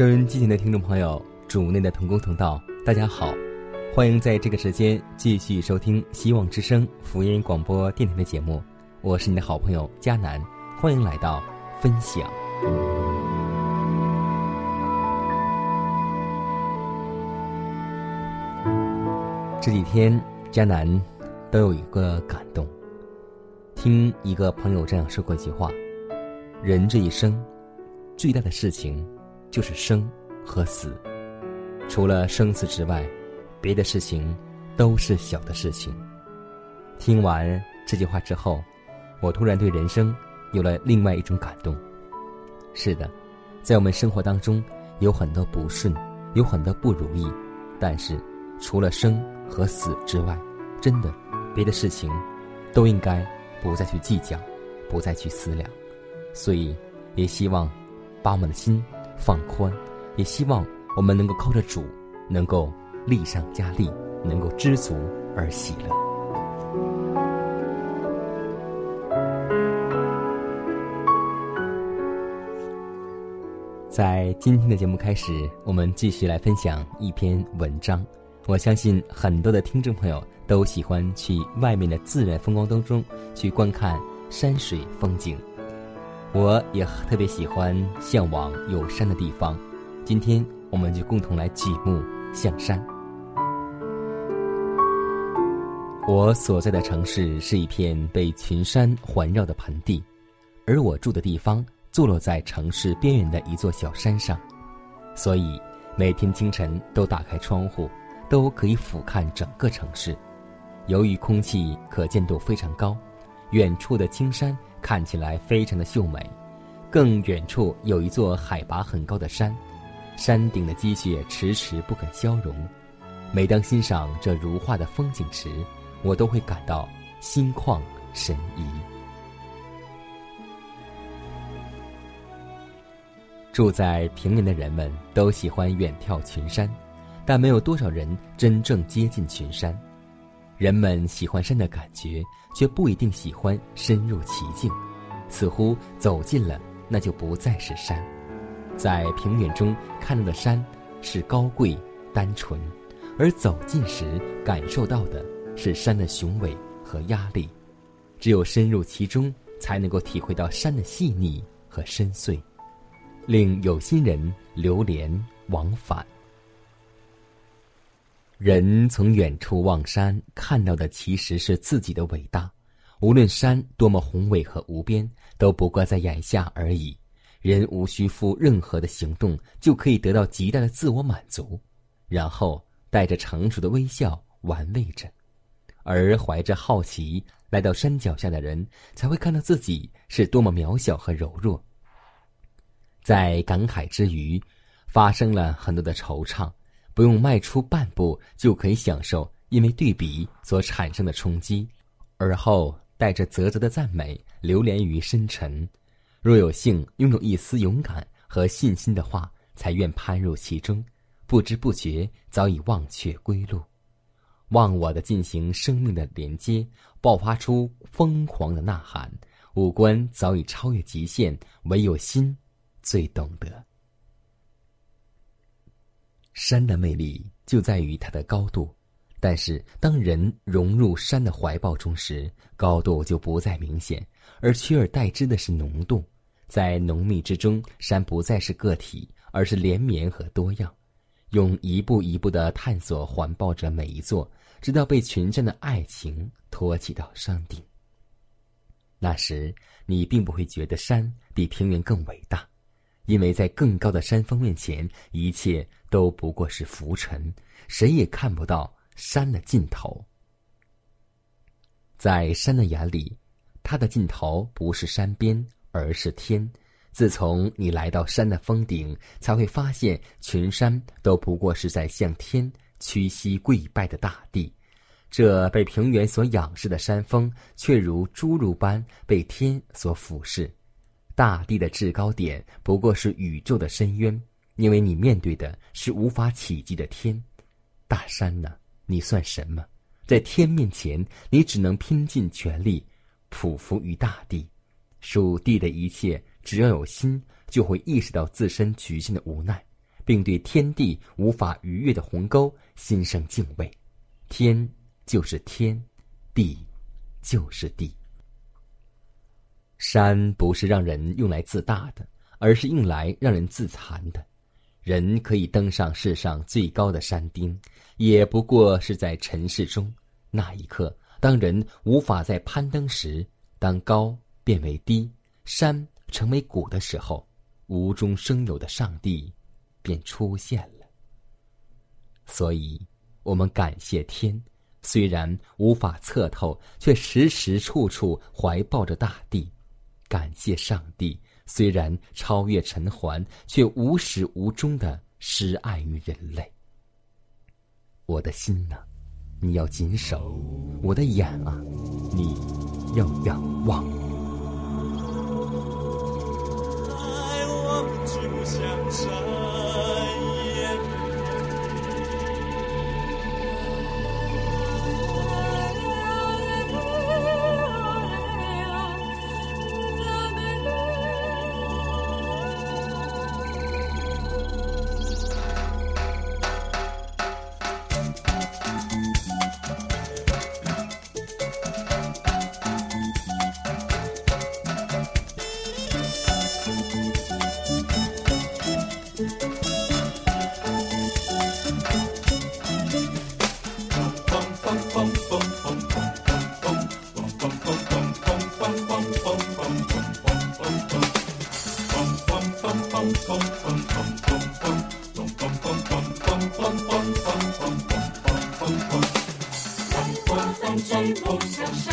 收音机前的听众朋友，主内的同工同道，大家好，欢迎在这个时间继续收听希望之声福音广播电台的节目，我是你的好朋友佳南，欢迎来到分享。这几天，佳南都有一个感动，听一个朋友这样说过一句话：人这一生最大的事情。就是生和死，除了生死之外，别的事情都是小的事情。听完这句话之后，我突然对人生有了另外一种感动。是的，在我们生活当中有很多不顺，有很多不如意，但是除了生和死之外，真的别的事情都应该不再去计较，不再去思量。所以，也希望把我们的心。放宽，也希望我们能够靠着主，能够力上加力，能够知足而喜乐。在今天的节目开始，我们继续来分享一篇文章。我相信很多的听众朋友都喜欢去外面的自然风光当中去观看山水风景。我也特别喜欢向往有山的地方，今天我们就共同来举目向山。我所在的城市是一片被群山环绕的盆地，而我住的地方坐落在城市边缘的一座小山上，所以每天清晨都打开窗户，都可以俯瞰整个城市。由于空气可见度非常高，远处的青山。看起来非常的秀美，更远处有一座海拔很高的山，山顶的积雪迟迟不肯消融。每当欣赏这如画的风景时，我都会感到心旷神怡。住在平原的人们都喜欢远眺群山，但没有多少人真正接近群山。人们喜欢山的感觉。却不一定喜欢深入其境，似乎走近了，那就不再是山。在平原中看到的山是高贵单纯，而走近时感受到的是山的雄伟和压力。只有深入其中，才能够体会到山的细腻和深邃，令有心人流连往返。人从远处望山，看到的其实是自己的伟大。无论山多么宏伟和无边，都不过在眼下而已。人无需付任何的行动，就可以得到极大的自我满足，然后带着成熟的微笑玩味着。而怀着好奇来到山脚下的人，才会看到自己是多么渺小和柔弱。在感慨之余，发生了很多的惆怅。不用迈出半步，就可以享受因为对比所产生的冲击，而后带着啧啧的赞美流连于深沉。若有幸拥有一丝勇敢和信心的话，才愿攀入其中。不知不觉早已忘却归路，忘我的进行生命的连接，爆发出疯狂的呐喊。五官早已超越极限，唯有心最懂得。山的魅力就在于它的高度，但是当人融入山的怀抱中时，高度就不再明显，而取而代之的是浓度。在浓密之中，山不再是个体，而是连绵和多样。用一步一步的探索环抱着每一座，直到被群山的爱情托起到山顶。那时，你并不会觉得山比平原更伟大，因为在更高的山峰面前，一切都不过是浮尘，谁也看不到山的尽头。在山的眼里，它的尽头不是山边，而是天。自从你来到山的峰顶，才会发现群山都不过是在向天屈膝跪拜的大地。这被平原所仰视的山峰，却如侏儒般被天所俯视。大地的制高点不过是宇宙的深渊，因为你面对的是无法企及的天。大山呢？你算什么？在天面前，你只能拼尽全力，匍匐于大地。属地的一切，只要有心，就会意识到自身局限的无奈，并对天地无法逾越的鸿沟心生敬畏。天就是天，地就是地。山不是让人用来自大的，而是用来让人自残的。人可以登上世上最高的山顶，也不过是在尘世中。那一刻，当人无法再攀登时，当高变为低，山成为谷的时候，无中生有的上帝便出现了。所以，我们感谢天，虽然无法测透，却时时处处怀抱着大地；感谢上帝，虽然超越尘寰，却无始无终的施爱于人类。我的心呢！你要谨守我的眼啊，你要仰望。爱我就像山追梦向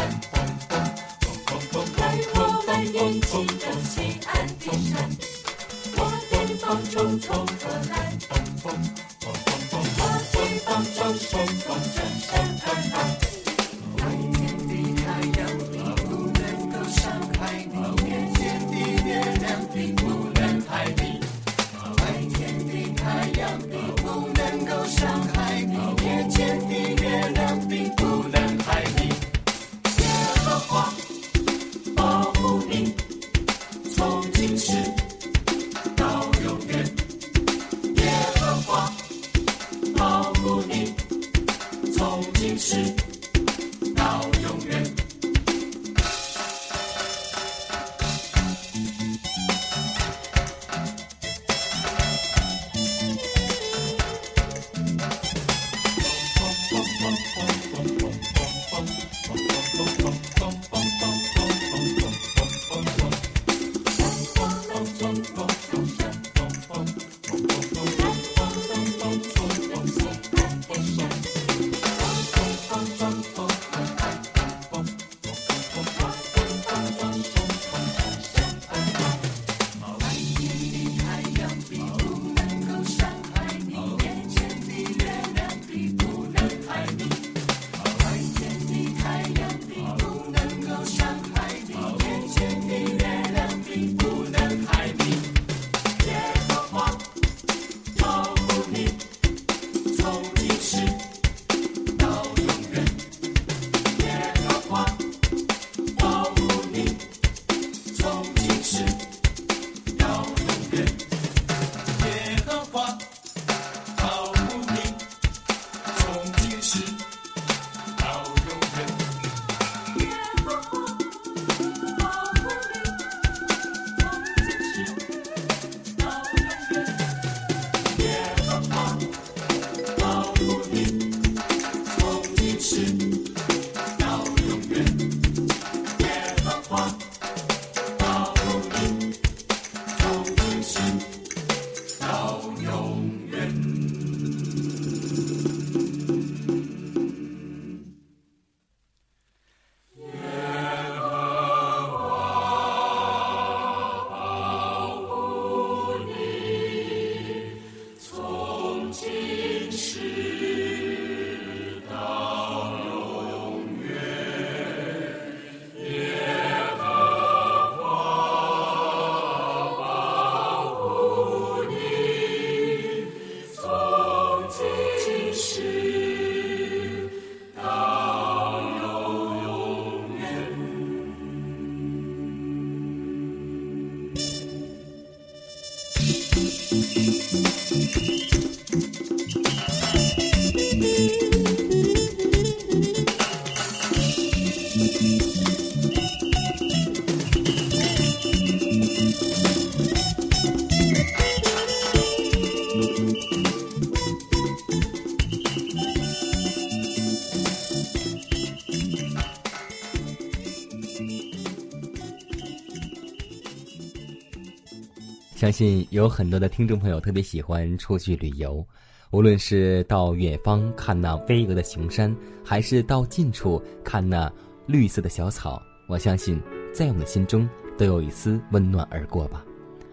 相信有很多的听众朋友特别喜欢出去旅游，无论是到远方看那巍峨的雄山，还是到近处看那绿色的小草，我相信在我们的心中都有一丝温暖而过吧。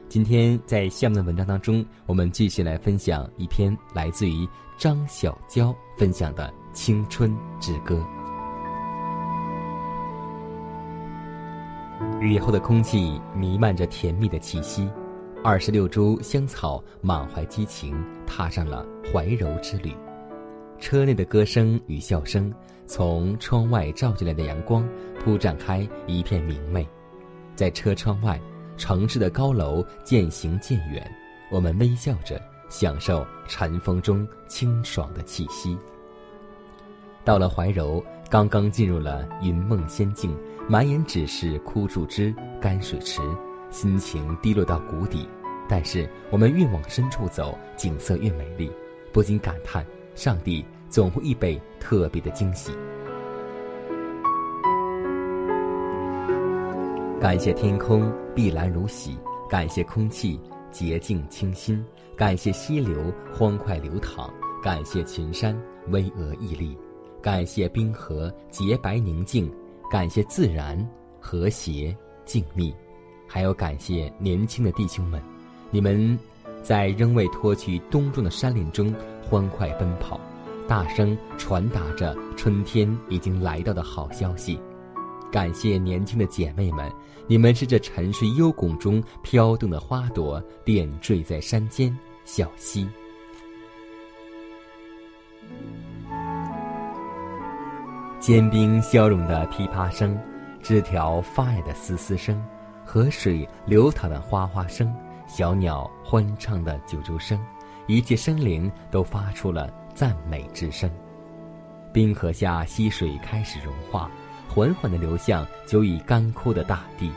今天在下面的文章当中，我们继续来分享一篇来自于张小娇分享的《青春之歌》。雨后的空气弥漫着甜蜜的气息。二十六株香草满怀激情，踏上了怀柔之旅。车内的歌声与笑声，从窗外照进来的阳光，铺展开一片明媚。在车窗外，城市的高楼渐行渐远，我们微笑着享受晨风中清爽的气息。到了怀柔，刚刚进入了云梦仙境，满眼只是枯树枝、干水池。心情低落到谷底，但是我们越往深处走，景色越美丽，不禁感叹：上帝总会预备特别的惊喜。感谢天空碧蓝如洗，感谢空气洁净清新，感谢溪流欢快流淌，感谢群山巍峨屹立，感谢冰河洁白宁静，感谢自然和谐静谧。还要感谢年轻的弟兄们，你们在仍未脱去冬装的山林中欢快奔跑，大声传达着春天已经来到的好消息。感谢年轻的姐妹们，你们是这沉睡幽谷中飘动的花朵，点缀在山间小溪。坚冰消融的噼啪声，枝条发芽的嘶嘶声。河水流淌的哗哗声，小鸟欢唱的啾啾声，一切生灵都发出了赞美之声。冰河下溪水开始融化，缓缓地流向久已干枯的大地。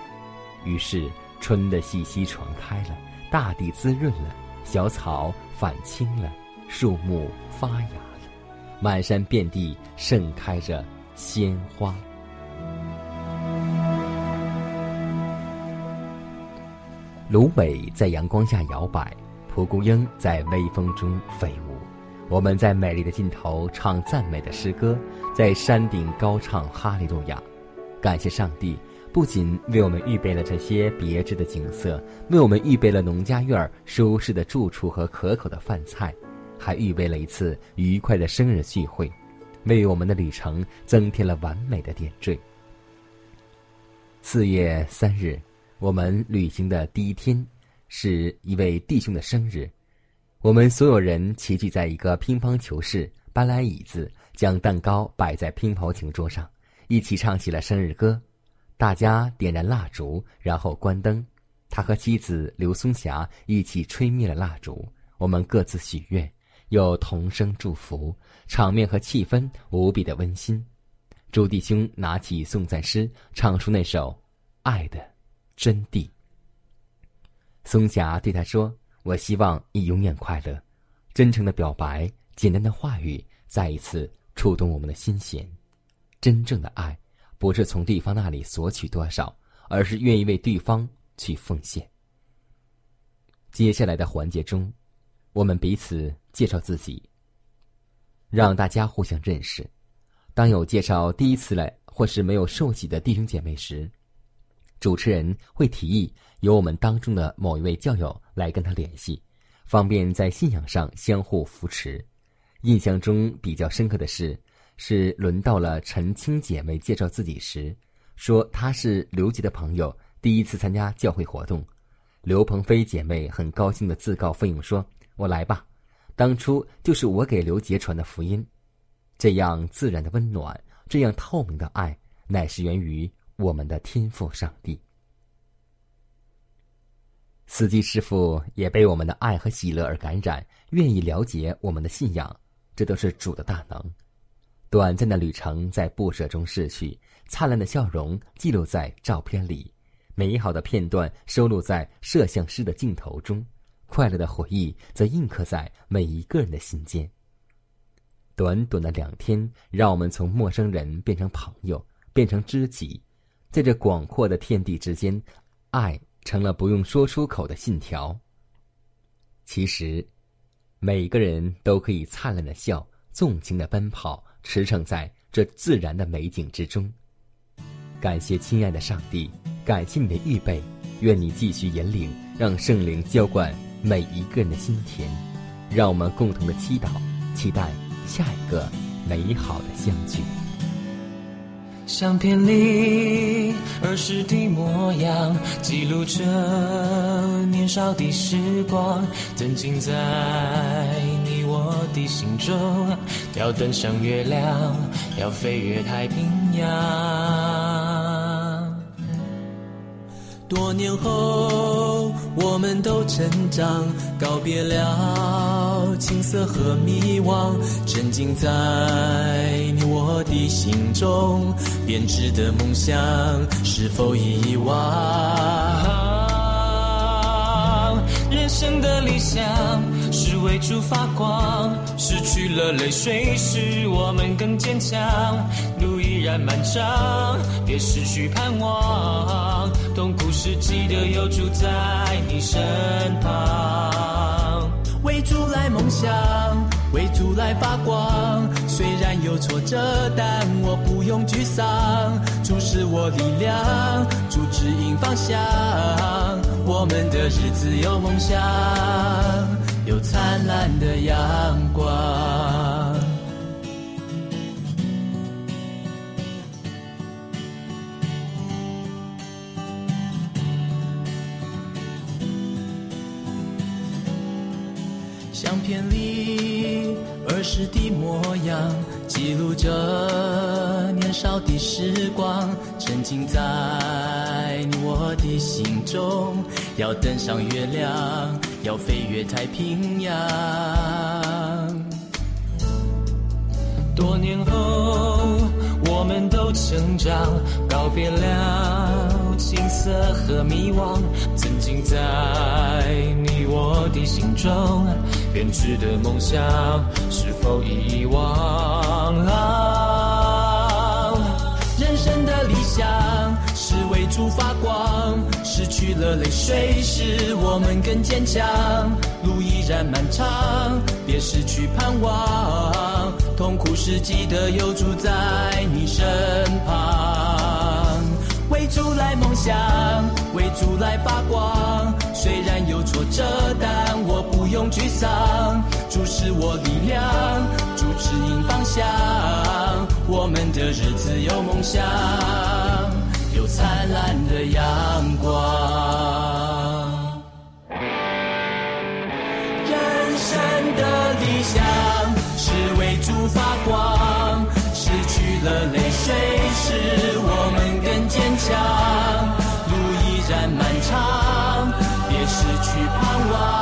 于是春的气息传开了，大地滋润了，小草返青了，树木发芽了，满山遍地盛开着鲜花。芦苇在阳光下摇摆，蒲公英在微风中飞舞。我们在美丽的尽头唱赞美的诗歌，在山顶高唱哈利路亚。感谢上帝，不仅为我们预备了这些别致的景色，为我们预备了农家院舒适的住处和可口的饭菜，还预备了一次愉快的生日聚会，为我们的旅程增添了完美的点缀。四月三日。我们旅行的第一天，是一位弟兄的生日。我们所有人齐聚在一个乒乓球室，搬来椅子，将蛋糕摆在乒乓球桌上，一起唱起了生日歌。大家点燃蜡烛，然后关灯。他和妻子刘松霞一起吹灭了蜡烛。我们各自许愿，又同声祝福，场面和气氛无比的温馨。朱弟兄拿起颂赞诗，唱出那首《爱的》。真谛。松霞对他说：“我希望你永远快乐。”真诚的表白，简单的话语，再一次触动我们的心弦。真正的爱，不是从对方那里索取多少，而是愿意为对方去奉献。接下来的环节中，我们彼此介绍自己，让大家互相认识。当有介绍第一次来或是没有受洗的弟兄姐妹时，主持人会提议由我们当中的某一位教友来跟他联系，方便在信仰上相互扶持。印象中比较深刻的是，是轮到了陈青姐妹介绍自己时，说她是刘杰的朋友，第一次参加教会活动。刘鹏飞姐妹很高兴的自告奋勇说：“我来吧，当初就是我给刘杰传的福音。”这样自然的温暖，这样透明的爱，乃是源于。我们的天赋，上帝。司机师傅也被我们的爱和喜乐而感染，愿意了解我们的信仰，这都是主的大能。短暂的旅程在不舍中逝去，灿烂的笑容记录在照片里，美好的片段收录在摄像师的镜头中，快乐的回忆则印刻在每一个人的心间。短短的两天，让我们从陌生人变成朋友，变成知己，在这广阔的天地之间，爱成了不用说出口的信条。其实，每个人都可以灿烂的笑，纵情的奔跑。驰骋在这自然的美景之中。感谢亲爱的上帝，感谢你的预备，愿你继续引领，让圣灵浇灌每一个人的心田，让我们共同的祈祷，期待下一个美好的相聚。相片里儿时的模样，记录着年少的时光，曾经在你我的心中。要登上月亮，要飞越太平洋。多年后，我们都成长，告别了青涩和迷惘，沉浸在你我的心中，编织的梦想是否遗忘？人生的理想是为主发光，失去了泪水使我们更坚强。路依然漫长，别失去盼望。是记得有主在你身旁。为主来梦想，为主来发光。虽然有挫折，但我不用沮丧。主是我力量，主指引方向。我们的日子有梦想，有灿烂的阳光。片里儿时的模样，记录着年少的时光，沉浸在你我的心中。要登上月亮，要飞越太平洋。多年后，我们都成长，告别了青涩和迷惘。曾经在你我的心中编织的梦想，是否遗忘？人生的理想是为主发光。失去了泪水，使我们更坚强。路依然漫长，别失去盼望。痛苦时记得有主在你身旁。为梦想，为主来发光。虽然有挫折，但我不用沮丧。主是我力量，主指引方向。我们的日子有梦想。有灿烂的阳光，人生的理想是为主发光，失去了，路依然漫长，别失去盼望，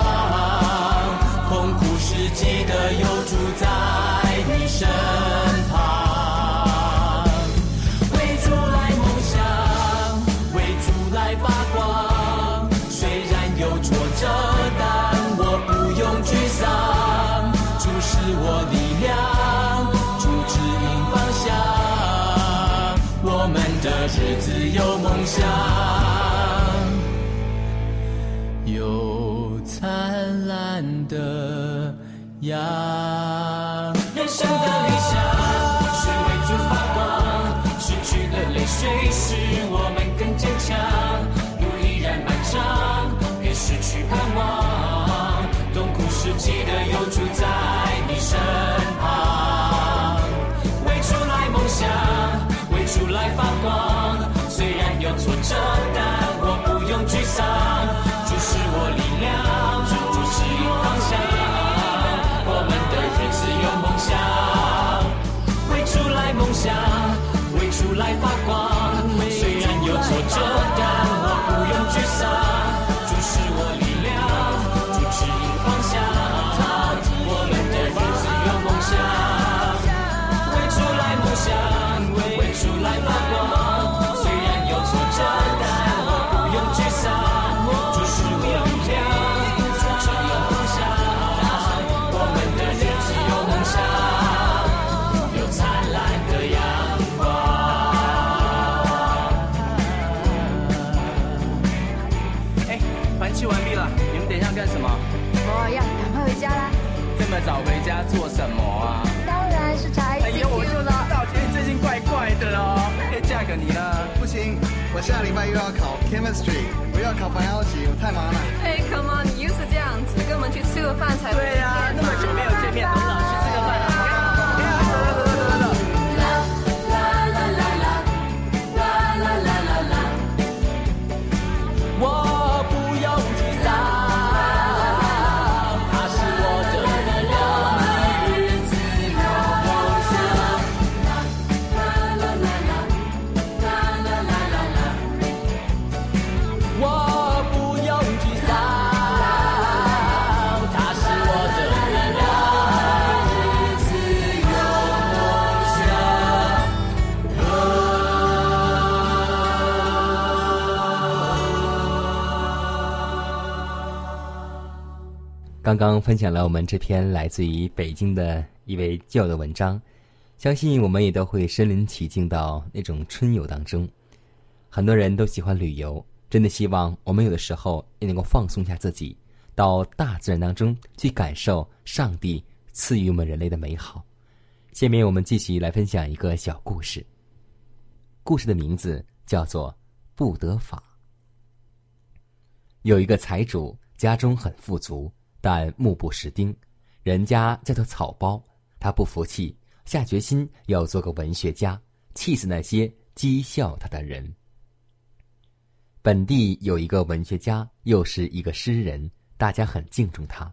人生的理想是为主发光，失去了泪水使我们更坚强。路依然漫长，别失去盼望。痛苦时记得有主在你身旁，为主来梦想，为主来发光。虽然有挫折，下礼拜又要考 chemistry，我又要考 biology，我太忙了。Hey，come on，你又是这样子，跟我们去吃个饭才对呀，那么久没有见面，总老去刚刚分享了我们这篇来自于北京的一位教友的文章，相信我们也都会身临其境到那种春游当中。很多人都喜欢旅游，真的希望我们有的时候也能够放松一下自己，到大自然当中去感受上帝赐予我们人类的美好。下面我们继续来分享一个小故事，故事的名字叫做《不得法》。有一个财主，家中很富足。但目不识丁，人家叫做草包，他不服气，下决心要做个文学家，气死那些讥笑他的人。本地有一个文学家，又是一个诗人，大家很敬重他。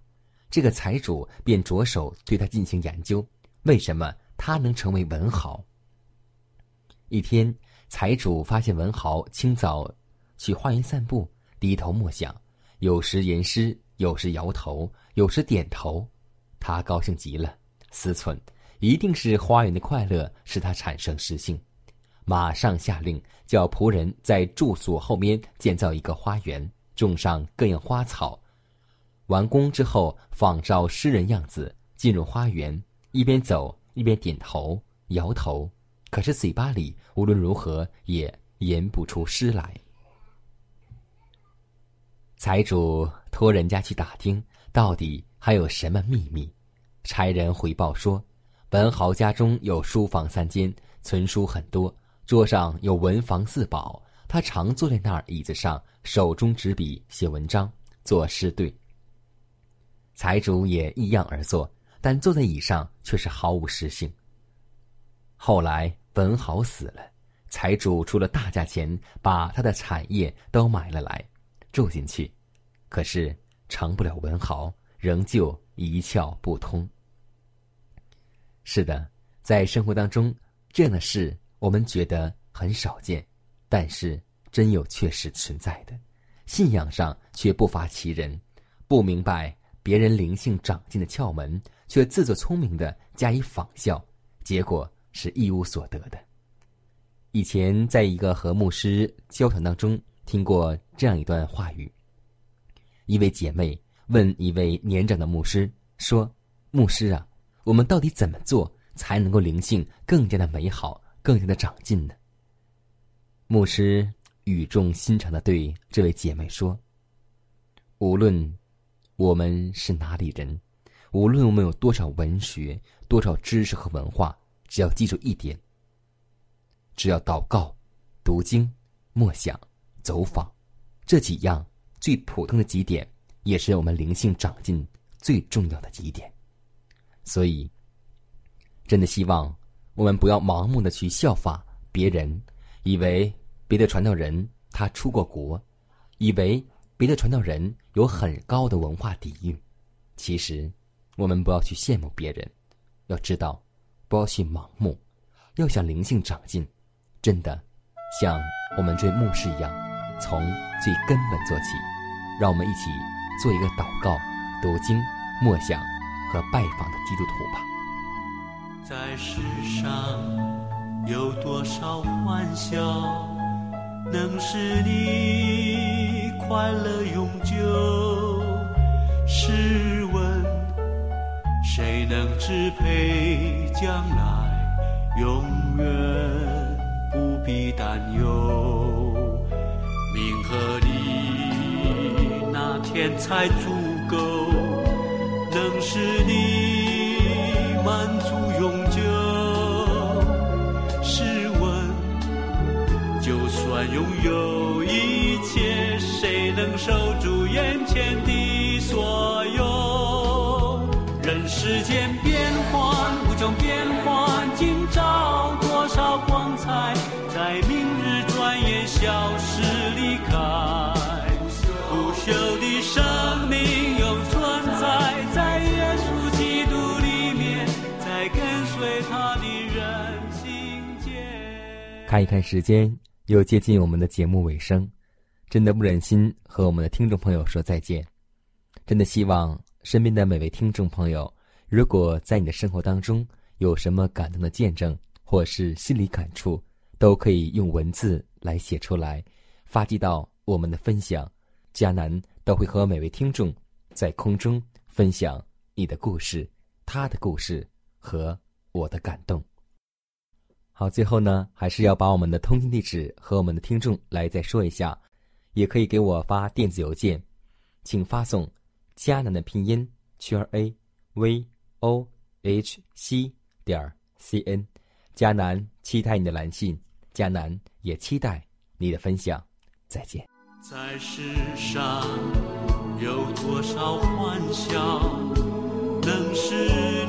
这个财主便着手对他进行研究，为什么他能成为文豪？一天，财主发现文豪清早去花园散步，低头默想，有时吟诗。有时摇头，有时点头，他高兴极了，思忖一定是花园的快乐使他产生诗性，马上下令叫仆人在住所后面建造一个花园，种上各样花草。完工之后，仿照诗人样子进入花园，一边走一边点头摇头，可是嘴巴里无论如何也吟不出诗来。财主托人家去打听，到底还有什么秘密？差人回报说，文豪家中有书房三间，存书很多，桌上有文房四宝。他常坐在那儿椅子上，手中执笔写文章，作诗对。财主也一样而坐，但坐在椅上却是毫无诗性。后来文豪死了，财主出了大价钱，把他的产业都买了来。住进去，可是成不了文豪，仍旧一窍不通。是的，在生活当中，这样的事我们觉得很少见，但是真有确实存在的。信仰上却不乏其人，不明白别人灵性长进的窍门，却自作聪明的加以仿效，结果是一无所得的。以前在一个和牧师交谈当中。听过这样一段话语：一位姐妹问一位年长的牧师说：“牧师啊，我们到底怎么做才能够灵性更加的美好、更加的长进呢？”牧师语重心长的对这位姐妹说：“无论我们是哪里人，无论我们有多少文学、多少知识和文化，只要记住一点：只要祷告、读经、默想。”走访，这几样最普通的几点，也是我们灵性长进最重要的几点。所以，真的希望我们不要盲目的去效法别人，以为别的传道人他出过国，以为别的传道人有很高的文化底蕴。其实，我们不要去羡慕别人，要知道，不要去盲目，要想灵性长进，真的像我们这牧师一样。从最根本做起，让我们一起做一个祷告、读经、默想和拜访的基督徒吧。在世上有多少欢笑，能使你快乐永久？试问，谁能支配将来，永远不必担忧？和你那天才足够，能使你满足永久。试问，就算拥有一切，谁能守住眼前的所有？人世间。看一看时间，又接近我们的节目尾声，真的不忍心和我们的听众朋友说再见。真的希望身边的每位听众朋友，如果在你的生活当中有什么感动的见证，或是心理感触，都可以用文字来写出来，发寄到我们的分享。迦南都会和每位听众在空中分享你的故事、他的故事和我的感动。好，最后呢，还是要把我们的通信地址和我们的听众来再说一下，也可以给我发电子邮件，请发送“迦南”的拼音圈 a v o h c 点 c n，迦南期待你的来信，迦南也期待你的分享。再见。在世上有多少欢笑，能使